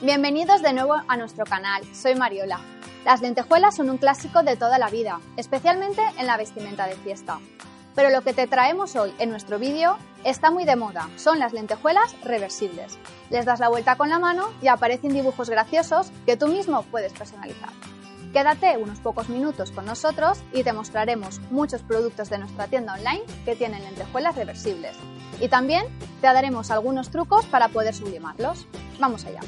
Bienvenidos de nuevo a nuestro canal. Soy Mariola. Las lentejuelas son un clásico de toda la vida, especialmente en la vestimenta de fiesta. Pero lo que te traemos hoy en nuestro vídeo está muy de moda, son las lentejuelas reversibles. Les das la vuelta con la mano y aparecen dibujos graciosos que tú mismo puedes personalizar. Quédate unos pocos minutos con nosotros y te mostraremos muchos productos de nuestra tienda online que tienen lentejuelas reversibles. Y también te daremos algunos trucos para poder sublimarlos. Vamos allá.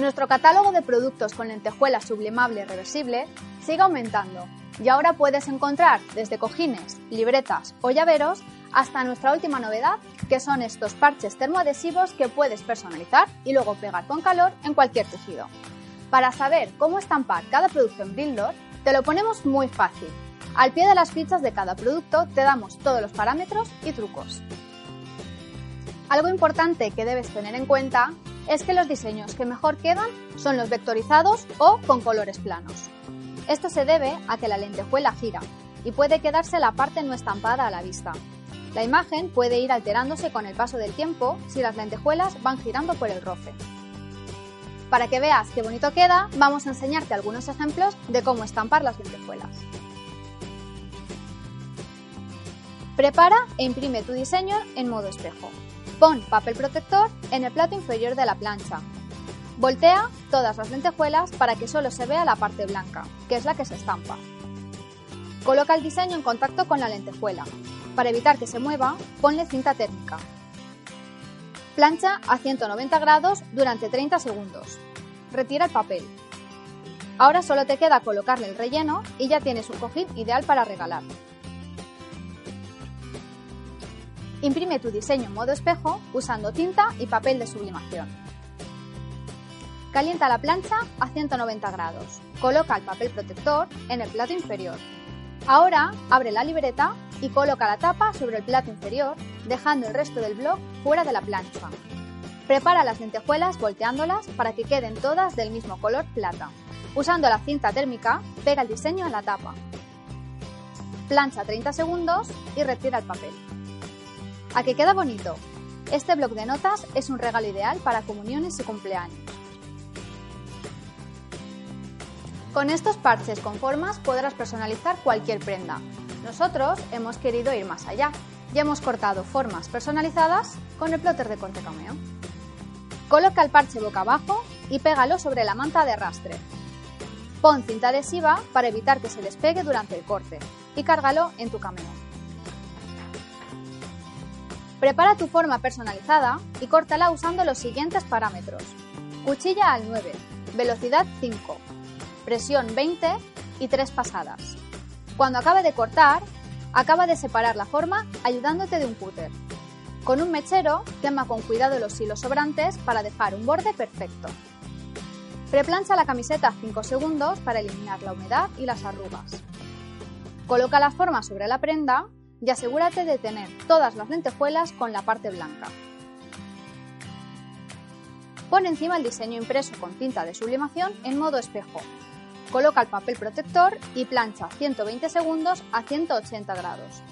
Nuestro catálogo de productos con lentejuela sublimable reversible sigue aumentando y ahora puedes encontrar desde cojines, libretas o llaveros hasta nuestra última novedad que son estos parches termoadhesivos que puedes personalizar y luego pegar con calor en cualquier tejido. Para saber cómo estampar cada producto en te lo ponemos muy fácil. Al pie de las fichas de cada producto te damos todos los parámetros y trucos. Algo importante que debes tener en cuenta es que los diseños que mejor quedan son los vectorizados o con colores planos. Esto se debe a que la lentejuela gira y puede quedarse la parte no estampada a la vista. La imagen puede ir alterándose con el paso del tiempo si las lentejuelas van girando por el roce. Para que veas qué bonito queda, vamos a enseñarte algunos ejemplos de cómo estampar las lentejuelas. Prepara e imprime tu diseño en modo espejo. Pon papel protector en el plato inferior de la plancha. Voltea todas las lentejuelas para que solo se vea la parte blanca, que es la que se estampa. Coloca el diseño en contacto con la lentejuela. Para evitar que se mueva, ponle cinta térmica. Plancha a 190 grados durante 30 segundos. Retira el papel. Ahora solo te queda colocarle el relleno y ya tienes un cojín ideal para regalar. Imprime tu diseño en modo espejo usando tinta y papel de sublimación. Calienta la plancha a 190 grados. Coloca el papel protector en el plato inferior. Ahora abre la libreta y coloca la tapa sobre el plato inferior, dejando el resto del bloc fuera de la plancha. Prepara las lentejuelas volteándolas para que queden todas del mismo color plata. Usando la cinta térmica, pega el diseño en la tapa. Plancha 30 segundos y retira el papel. ¿A que queda bonito? Este bloc de notas es un regalo ideal para comuniones y cumpleaños. Con estos parches con formas podrás personalizar cualquier prenda. Nosotros hemos querido ir más allá y hemos cortado formas personalizadas con el plotter de Conte Cameo. Coloca el parche boca abajo y pégalo sobre la manta de arrastre. Pon cinta adhesiva para evitar que se despegue durante el corte y cárgalo en tu cameo. Prepara tu forma personalizada y córtala usando los siguientes parámetros. Cuchilla al 9, velocidad 5, presión 20 y 3 pasadas. Cuando acabe de cortar, acaba de separar la forma ayudándote de un cúter. Con un mechero, quema con cuidado los hilos sobrantes para dejar un borde perfecto. Preplancha la camiseta 5 segundos para eliminar la humedad y las arrugas. Coloca la forma sobre la prenda y asegúrate de tener todas las lentejuelas con la parte blanca. Pon encima el diseño impreso con tinta de sublimación en modo espejo. Coloca el papel protector y plancha 120 segundos a 180 grados.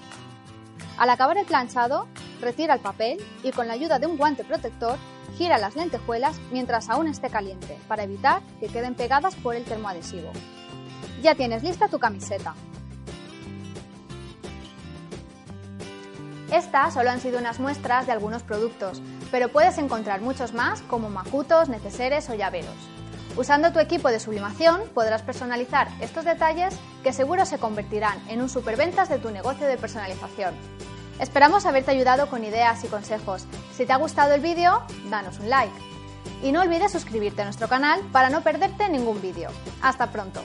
Al acabar el planchado, retira el papel y con la ayuda de un guante protector gira las lentejuelas mientras aún esté caliente para evitar que queden pegadas por el termoadhesivo. Ya tienes lista tu camiseta. Estas solo han sido unas muestras de algunos productos, pero puedes encontrar muchos más como macutos, neceseres o llaveros. Usando tu equipo de sublimación podrás personalizar estos detalles que seguro se convertirán en un superventas de tu negocio de personalización. Esperamos haberte ayudado con ideas y consejos. Si te ha gustado el vídeo, danos un like. Y no olvides suscribirte a nuestro canal para no perderte ningún vídeo. Hasta pronto.